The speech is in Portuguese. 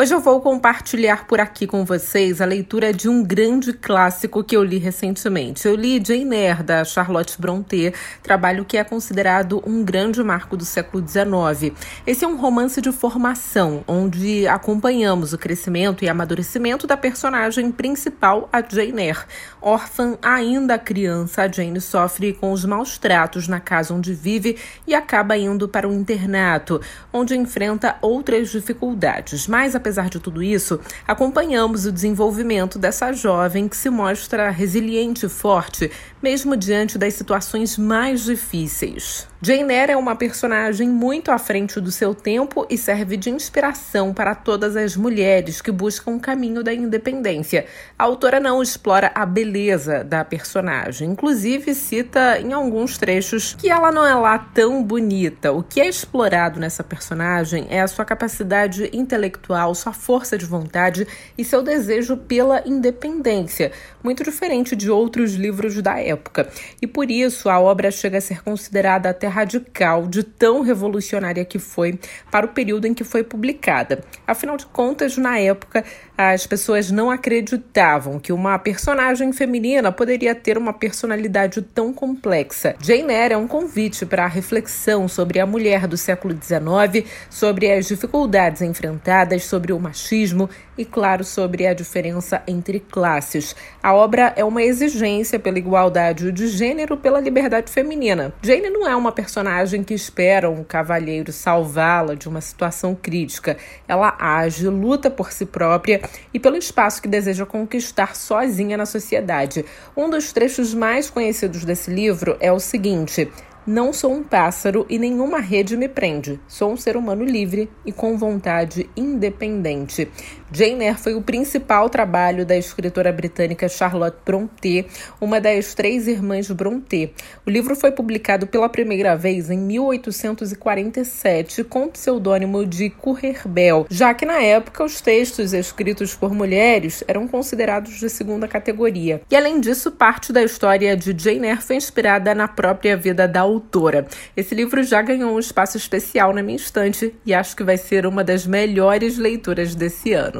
Hoje eu vou compartilhar por aqui com vocês a leitura de um grande clássico que eu li recentemente. Eu li Jane Eyre, da Charlotte Brontë, trabalho que é considerado um grande marco do século XIX. Esse é um romance de formação, onde acompanhamos o crescimento e amadurecimento da personagem principal, a Jane Eyre. Órfã ainda criança, a Jane sofre com os maus tratos na casa onde vive e acaba indo para um internato, onde enfrenta outras dificuldades. Mas, apesar apesar de tudo isso, acompanhamos o desenvolvimento dessa jovem que se mostra resiliente e forte, mesmo diante das situações mais difíceis. Jane Eyre é uma personagem muito à frente do seu tempo e serve de inspiração para todas as mulheres que buscam o caminho da independência. A autora não explora a beleza da personagem, inclusive cita em alguns trechos que ela não é lá tão bonita. O que é explorado nessa personagem é a sua capacidade intelectual, sua força de vontade e seu desejo pela independência, muito diferente de outros livros da época. E por isso a obra chega a ser considerada até radical, de tão revolucionária que foi para o período em que foi publicada. Afinal de contas, na época, as pessoas não acreditavam que uma personagem feminina poderia ter uma personalidade tão complexa. Jane Eyre é um convite para a reflexão sobre a mulher do século XIX, sobre as dificuldades enfrentadas, sobre o machismo e, claro, sobre a diferença entre classes. A obra é uma exigência pela igualdade de gênero, pela liberdade feminina. Jane não é uma personagem que espera um cavalheiro salvá-la de uma situação crítica. Ela age, luta por si própria e pelo espaço que deseja conquistar sozinha na sociedade. Um dos trechos mais conhecidos desse livro é o seguinte. Não sou um pássaro e nenhuma rede me prende. Sou um ser humano livre e com vontade independente. Jane Eyre foi o principal trabalho da escritora britânica Charlotte Brontë, uma das três irmãs Brontë. O livro foi publicado pela primeira vez em 1847 com o pseudônimo de Currer já que na época os textos escritos por mulheres eram considerados de segunda categoria. E além disso, parte da história de Jane Eyre foi inspirada na própria vida da autora. Esse livro já ganhou um espaço especial na minha estante e acho que vai ser uma das melhores leituras desse ano.